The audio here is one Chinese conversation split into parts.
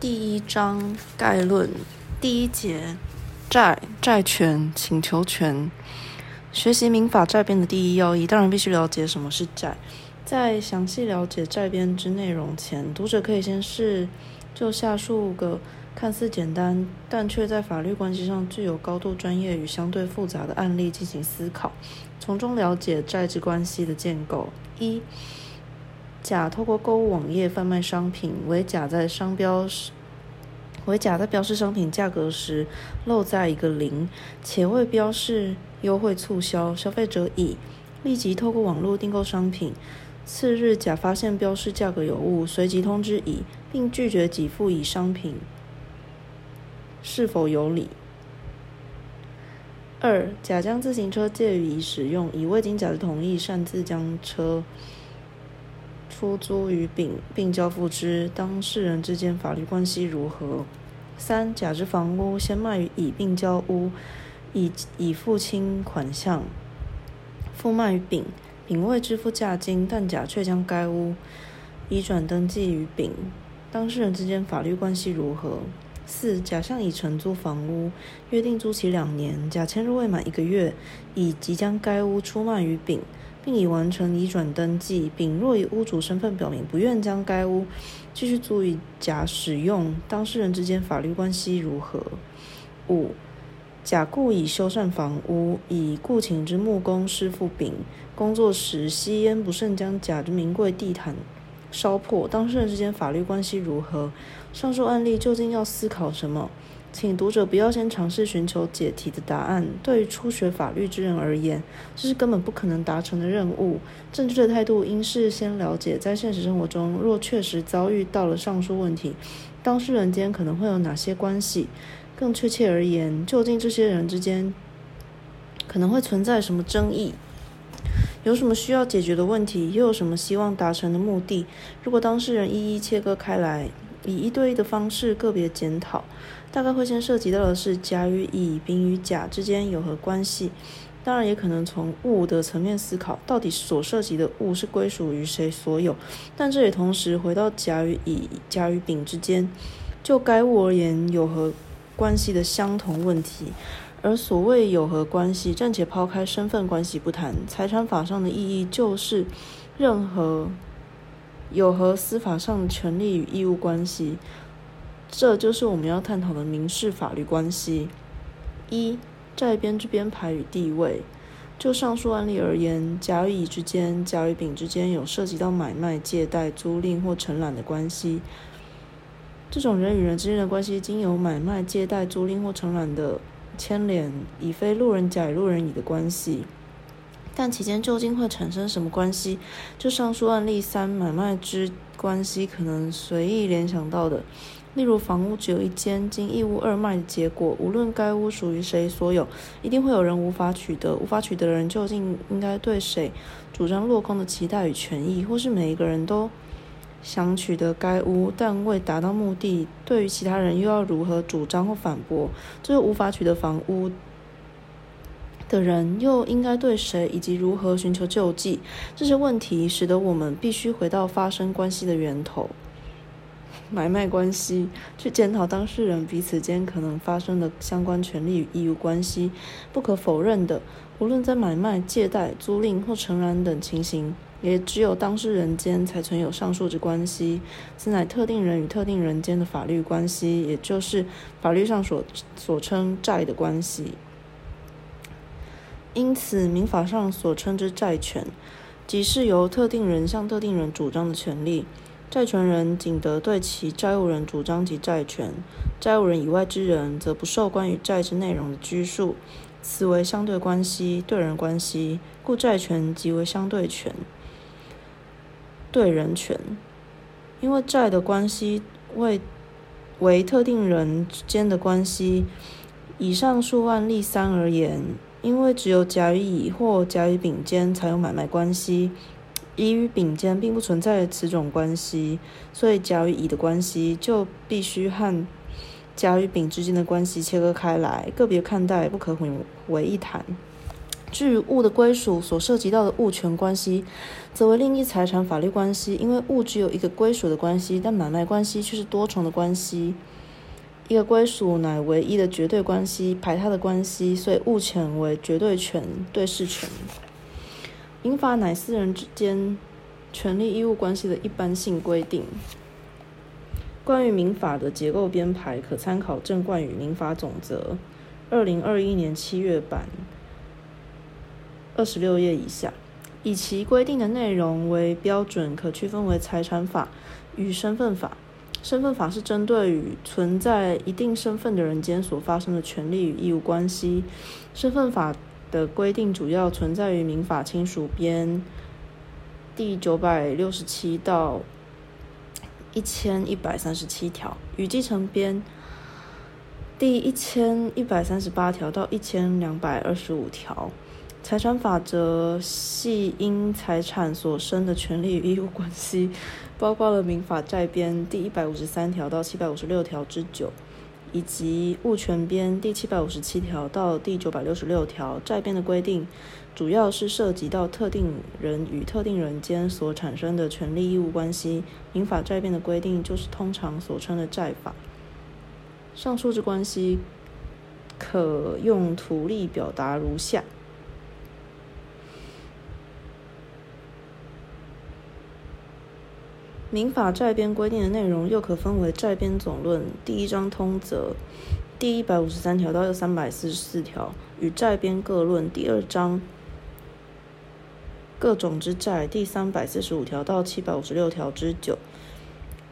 第一章概论第一节债债权请求权。学习民法债编的第一要义，当然必须了解什么是债。在详细了解债编之内容前，读者可以先试就下述个看似简单，但却在法律关系上具有高度专业与相对复杂的案例进行思考，从中了解债之关系的建构。一甲透过购物网页贩卖商品，为甲在商标时，为甲在标示商品价格时漏在一个零，且未标示优惠促销，消费者乙立即透过网络订购商品。次日，甲发现标示价格有误，随即通知乙，并拒绝给付乙商品，是否有理？二、甲将自行车借予乙使用，乙未经甲的同意擅自将车。出租于丙，并交付之，当事人之间法律关系如何？三、甲之房屋先卖于乙，并交屋，乙乙付清款项，复卖于丙，丙未支付价金，但甲却将该屋移转登记于丙，当事人之间法律关系如何？四、甲向乙承租房屋，约定租期两年，甲签入未满一个月，乙即将该屋出卖于丙。并已完成移转登记。丙若以屋主身份表明不愿将该屋继续租予甲使用，当事人之间法律关系如何？五、甲故意修缮房屋，以雇请之木工师傅丙工作时吸烟不慎将甲之名贵地毯烧破，当事人之间法律关系如何？上述案例究竟要思考什么？请读者不要先尝试寻求解题的答案。对于初学法律之人而言，这是根本不可能达成的任务。正确的态度应是先了解，在现实生活中，若确实遭遇到了上述问题，当事人间可能会有哪些关系？更确切而言，究竟这些人之间可能会存在什么争议？有什么需要解决的问题？又有什么希望达成的目的？如果当事人一一切割开来，以一对一的方式个别检讨，大概会先涉及到的是甲与乙、丙与甲之间有何关系。当然，也可能从物的层面思考，到底所涉及的物是归属于谁所有。但这也同时回到甲与乙、甲与丙之间，就该物而言有何关系的相同问题。而所谓有何关系，暂且抛开身份关系不谈，财产法上的意义就是任何。有何司法上的权利与义务关系，这就是我们要探讨的民事法律关系。一、债编之编排与地位。就上述案例而言，甲与乙之间、甲与丙之间有涉及到买卖、借贷、租赁或承揽的关系。这种人与人之间的关系，经由买卖、借贷、租赁或承揽的牵连，已非路人甲与路人乙的关系。但其间究竟会产生什么关系？就上述案例三买卖之关系，可能随意联想到的，例如房屋只有一间，经一屋二卖的结果，无论该屋属于谁所有，一定会有人无法取得。无法取得的人究竟应该对谁主张落空的期待与权益？或是每一个人都想取得该屋，但未达到目的，对于其他人又要如何主张或反驳？这个无法取得房屋。的人又应该对谁以及如何寻求救济？这些问题使得我们必须回到发生关系的源头——买卖关系，去检讨当事人彼此间可能发生的相关权利与义务关系。不可否认的，无论在买卖、借贷、租赁或承揽等情形，也只有当事人间才存有上述之关系。此乃特定人与特定人间的法律关系，也就是法律上所所称债的关系。因此，民法上所称之债权，即是由特定人向特定人主张的权利。债权人仅得对其债务人主张其债权，债务人以外之人则不受关于债之内容的拘束。此为相对关系、对人关系，故债权即为相对权、对人权。因为债的关系为为特定人之间的关系，以上述案例三而言。因为只有甲与乙或甲与丙间才有买卖关系，乙与丙间并不存在此种关系，所以甲与乙的关系就必须和甲与丙之间的关系切割开来，个别看待，不可混为一谈。至于物的归属所涉及到的物权关系，则为另一财产法律关系。因为物只有一个归属的关系，但买卖关系却是多重的关系。一个归属乃唯一的绝对关系，排他的关系，所以物权为绝对权、对事权。民法乃私人之间权利义务关系的一般性规定。关于民法的结构编排，可参考《正冠与民法总则》，二零二一年七月版。二十六页以下，以其规定的内容为标准，可区分为财产法与身份法。身份法是针对于存在一定身份的人间所发生的权利与义务关系。身份法的规定主要存在于民法亲属编第九百六十七到一千一百三十七条，与继承编第一千一百三十八条到一千两百二十五条。财产法则系因财产所生的权利与义务关系，包括了民法债编第一百五十三条到七百五十六条之九，以及物权编第七百五十七条到第九百六十六条。债编的规定主要是涉及到特定人与特定人间所产生的权利义务关系。民法债编的规定就是通常所称的债法。上述之关系可用图例表达如下。民法债编规定的内容又可分为债编总论第一章通则第一百五十三条到三百四十四条与债编各论第二章各种之债第三百四十五条到七百五十六条之九。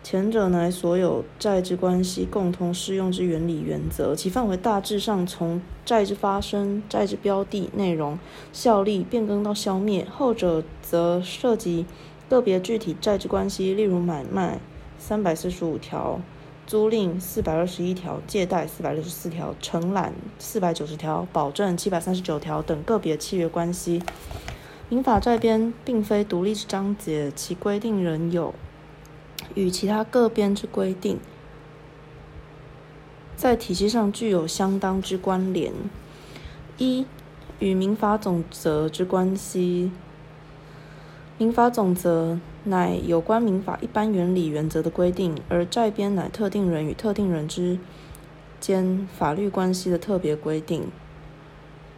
前者乃所有债之关系共同适用之原理原则，其范围大致上从债之发生、债之标的、内容、效力变更到消灭；后者则涉及。个别具体债之关系，例如买卖三百四十五条、租赁四百二十一条、借贷四百六十四条、承揽四百九十条、保证七百三十九条等个别契约关系。民法债编并非独立之章节，其规定仍有与其他各编之规定在体系上具有相当之关联。一、与民法总则之关系。民法总则乃有关民法一般原理原则的规定，而债编乃特定人与特定人之间法律关系的特别规定。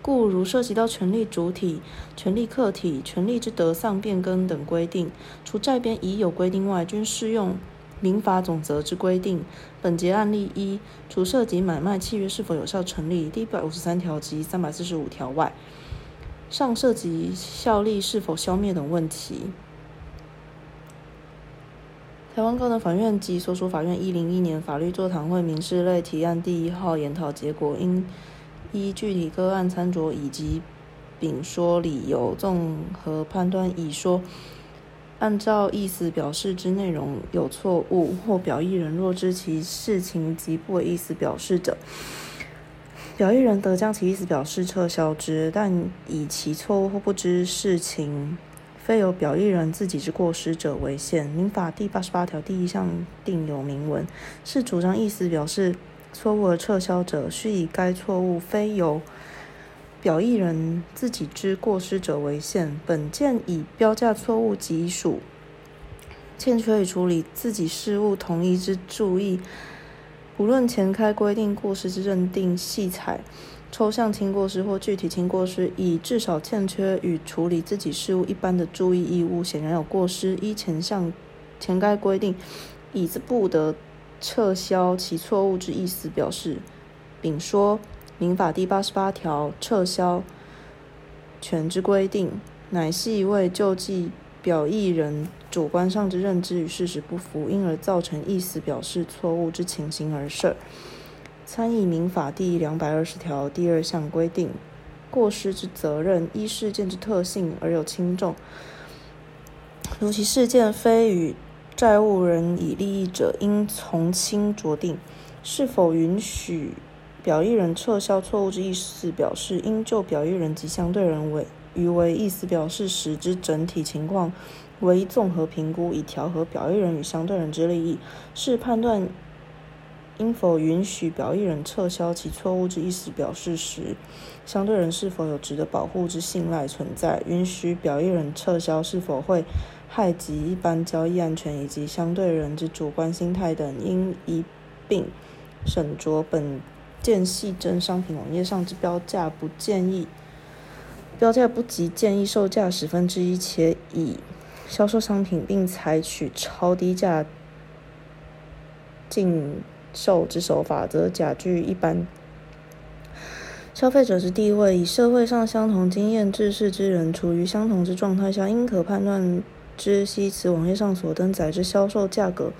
故如涉及到权利主体、权利客体、权利之得丧变更等规定，除债编已有规定外，均适用民法总则之规定。本节案例一，除涉及买卖契约是否有效成立第一百五十三条及三百四十五条外。上涉及效力是否消灭等问题。台湾高等法院及所属法院一零一年法律座谈会民事类提案第一号研讨结果，应依具体个案参酌以及丙说理由，综合判断乙说按照意思表示之内容有错误，或表意人若知其事情及不为意思表示者。表意人得将其意思表示撤销之，但以其错误或不知事情非由表意人自己之过失者为限。民法第八十八条第一项定有明文，是主张意思表示错误而撤销者，须以该错误非由表意人自己之过失者为限。本件以标价错误及属欠缺与处理自己事务同一之注意。无论前开规定过失之认定细采抽象轻过失或具体轻过失，以至少欠缺与处理自己事务一般的注意义务，显然有过失。依前项前该规定，乙自不得撤销其错误之意思表示。丙说，民法第八十八条撤销权之规定，乃系为救济。表意人主观上之认知与事实不符，因而造成意思表示错误之情形而设。参议民法第两百二十条第二项规定，过失之责任依事件之特性而有轻重。如其事件非与债务人以利益者，应从轻酌定。是否允许表意人撤销错误之意思表示，应就表意人及相对人为。余为意思表示时之整体情况为综合评估，以调和表意人与相对人之利益，是判断应否允许表意人撤销其错误之意思表示时，相对人是否有值得保护之信赖存在？允许表意人撤销是否会害及一般交易安全以及相对人之主观心态等，应一并审酌。本件系真商品网页上之标价不建议，标价不及建议售价十分之一，且已销售商品并采取超低价进。售之手法，则假具一般消费者之地位。以社会上相同经验、知识之人，处于相同之状态下，应可判断知悉此网页上所登载之销售价格，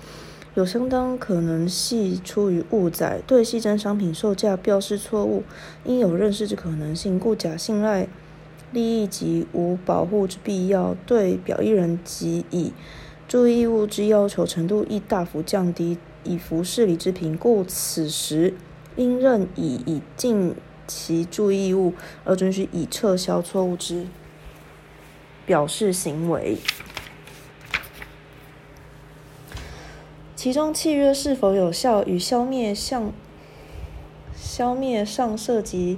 有相当可能系出于误载，对系真商品售价标示错误，应有认识之可能性，故假信赖利益及无保护之必要，对表意人及以注意义务之要求程度亦大幅降低。以服事理之评，故此时应任以以尽其注意义务，而准许以撤销错误之表示行为。其中契约是否有效，与消灭向消灭上涉及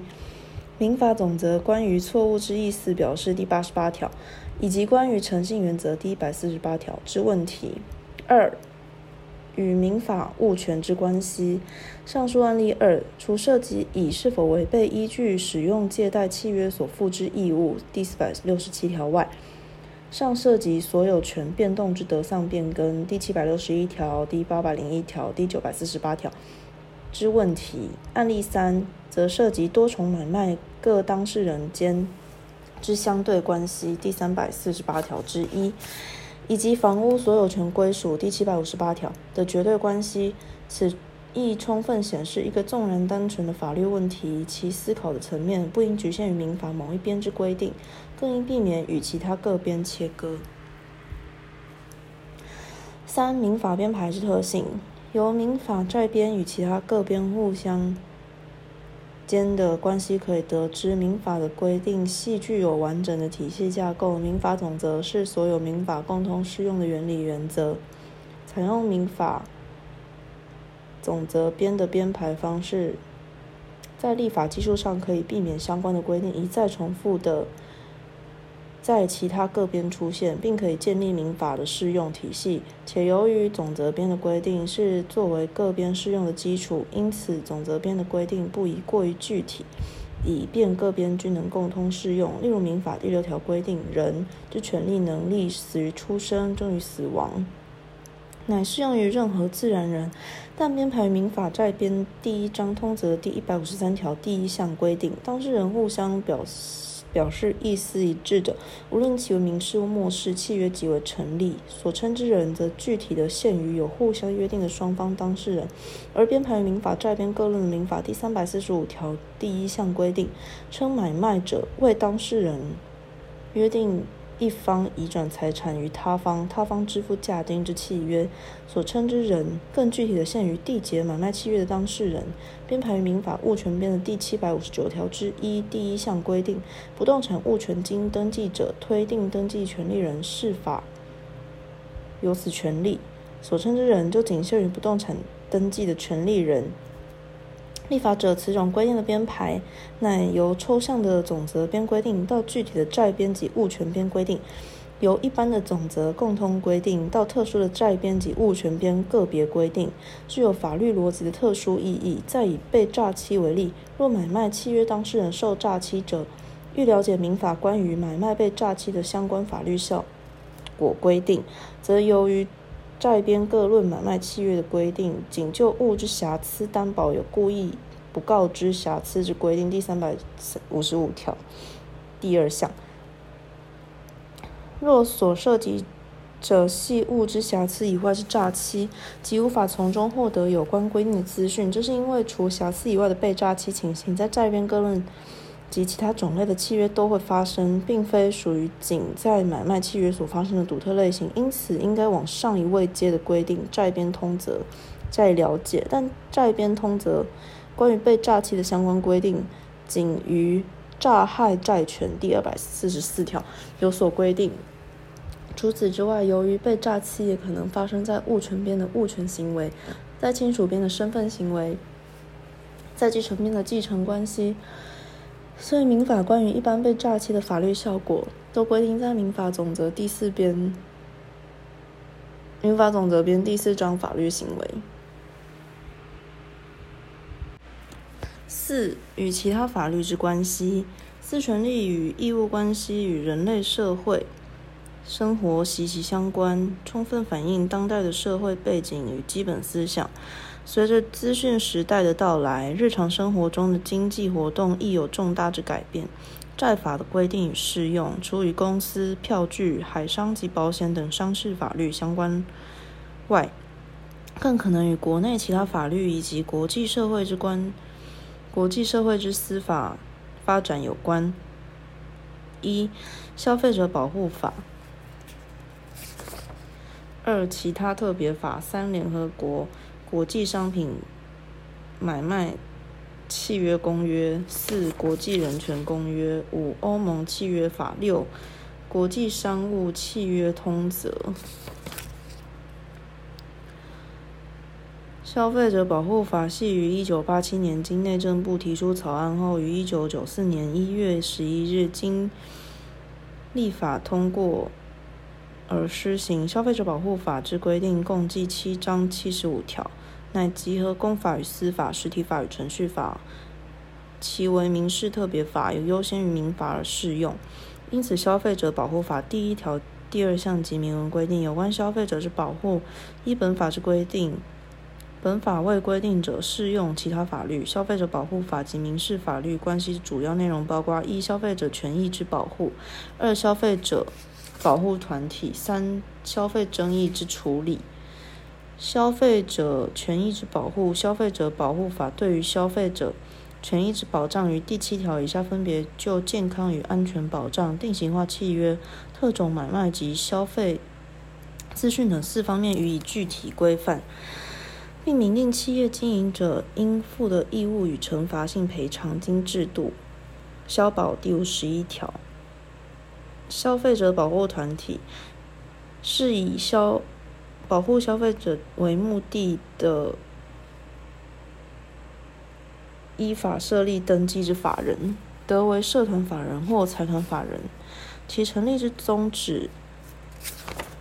民法总则关于错误之意思表示第八十八条，以及关于诚信原则第一百四十八条之问题。二。与民法物权之关系。上述案例二，除涉及乙是否违背依据使用借贷契约所负之义务第四百六十七条外，尚涉及所有权变动之得丧变更第七百六十一条、第八百零一条、第九百四十八条之问题。案例三，则涉及多重买卖各当事人间之相对关系第三百四十八条之一。以及房屋所有权归属第七百五十八条的绝对关系，此亦充分显示一个纵然单纯的法律问题，其思考的层面不应局限于民法某一边之规定，更应避免与其他各边切割。三、民法编排之特性，由民法债编与其他各边互相。间的关系可以得知，民法的规定系具有完整的体系架构。民法总则是所有民法共同适用的原理原则。采用民法总则编的编排方式，在立法技术上可以避免相关的规定一再重复的。在其他各边出现，并可以建立民法的适用体系，且由于总则编的规定是作为各边适用的基础，因此总则编的规定不宜过于具体，以便各边均能共通适用。例如，民法第六条规定，人之权利能力死于出生，终于死亡，乃适用于任何自然人，但编排民法在编第一章通则第一百五十三条第一项规定，当事人互相表示。表示意思一致的，无论其为民事或末世，契约即为成立。所称之人，则具体的限于有互相约定的双方当事人。而编排民法债编各论民法第三百四十五条第一项规定，称买卖者为当事人约定。一方移转财产于他方，他方支付价金之契约，所称之人，更具体的限于缔结买卖契约的当事人。编排于民法物权编的第七百五十九条之一第一项规定，不动产物权经登记者推定登记权利人是法有此权利，所称之人就仅限于不动产登记的权利人。立法者此种规定的编排，乃由抽象的总则编规定到具体的债编及物权编规定，由一般的总则共通规定到特殊的债编及物权编个别规定，具有法律逻辑的特殊意义。再以被诈欺为例，若买卖契约当事人受诈欺者，欲了解民法关于买卖被诈欺的相关法律效果规定，则由于。债编各论买卖契约的规定，仅就物之瑕疵担保有故意不告知瑕疵之规定。第三百五十五条第二项，若所涉及者系物之瑕疵以外之诈欺，即无法从中获得有关规定的资讯。这是因为除瑕疵以外的被诈欺情形，在债编各论。及其他种类的契约都会发生，并非属于仅在买卖契约所发生的独特类型，因此应该往上一位阶的规定债编通则再了解。但债编通则关于被诈欺的相关规定，仅于诈害债权第二百四十四条有所规定。除此之外，由于被诈欺也可能发生在物权边的物权行为。在亲属边的身份行为，在继承边的继承关系。所以，民法关于一般被诈欺的法律效果，都规定在民法总则第四编。民法总则编第四章法律行为。四与其他法律之关系，四权利与义务关系与人类社会生活息息相关，充分反映当代的社会背景与基本思想。随着资讯时代的到来，日常生活中的经济活动亦有重大之改变。债法的规定与适用，除与公司、票据、海商及保险等商事法律相关外，更可能与国内其他法律以及国际社会之关、国际社会之司法发展有关。一、消费者保护法；二、其他特别法；三、联合国。国际商品买卖契约公约四国际人权公约五欧盟契约法六国际商务契约通则。消费者保护法系于一九八七年经内政部提出草案后，于一九九四年一月十一日经立法通过。而施行消费者保护法之规定共计七章七十五条，乃集合公法与私法、实体法与程序法，其为民事特别法，有优先于民法而适用。因此，消费者保护法第一条第二项及明文规定有关消费者之保护，依本法之规定，本法未规定者适用其他法律。消费者保护法及民事法律关系主要内容包括：一、消费者权益之保护；二、消费者。保护团体三消费争议之处理，消费者权益之保护，消费者保护法对于消费者权益之保障于第七条以下分别就健康与安全保障、定型化契约、特种买卖及消费资讯等四方面予以具体规范，并明定企业经营者应负的义务与惩罚性赔偿金制度。消保第五十一条。消费者保护团体是以消保护消费者为目的的，依法设立登记之法人，得为社团法人或财团法人。其成立之宗旨，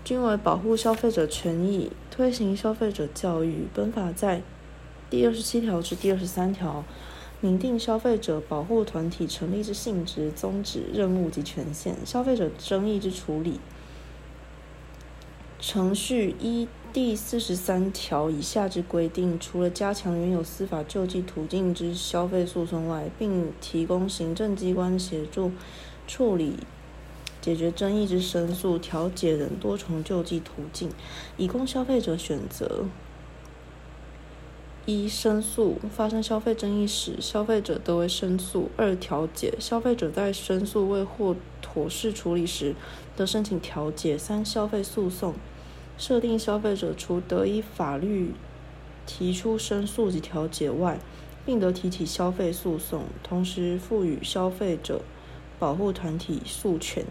均为保护消费者权益，推行消费者教育。本法在第二十七条至第二十三条。明定消费者保护团体成立之性质、宗旨、任务及权限；消费者争议之处理程序一第四十三条以下之规定，除了加强原有司法救济途径之消费诉讼外，并提供行政机关协助处理、解决争议之申诉、调解等多重救济途径，以供消费者选择。一、申诉发生消费争议时，消费者得为申诉；二、调解消费者在申诉未获妥适处理时，得申请调解；三、消费诉讼。设定消费者除得以法律提出申诉及调解外，并得提起消费诉讼，同时赋予消费者保护团体诉权。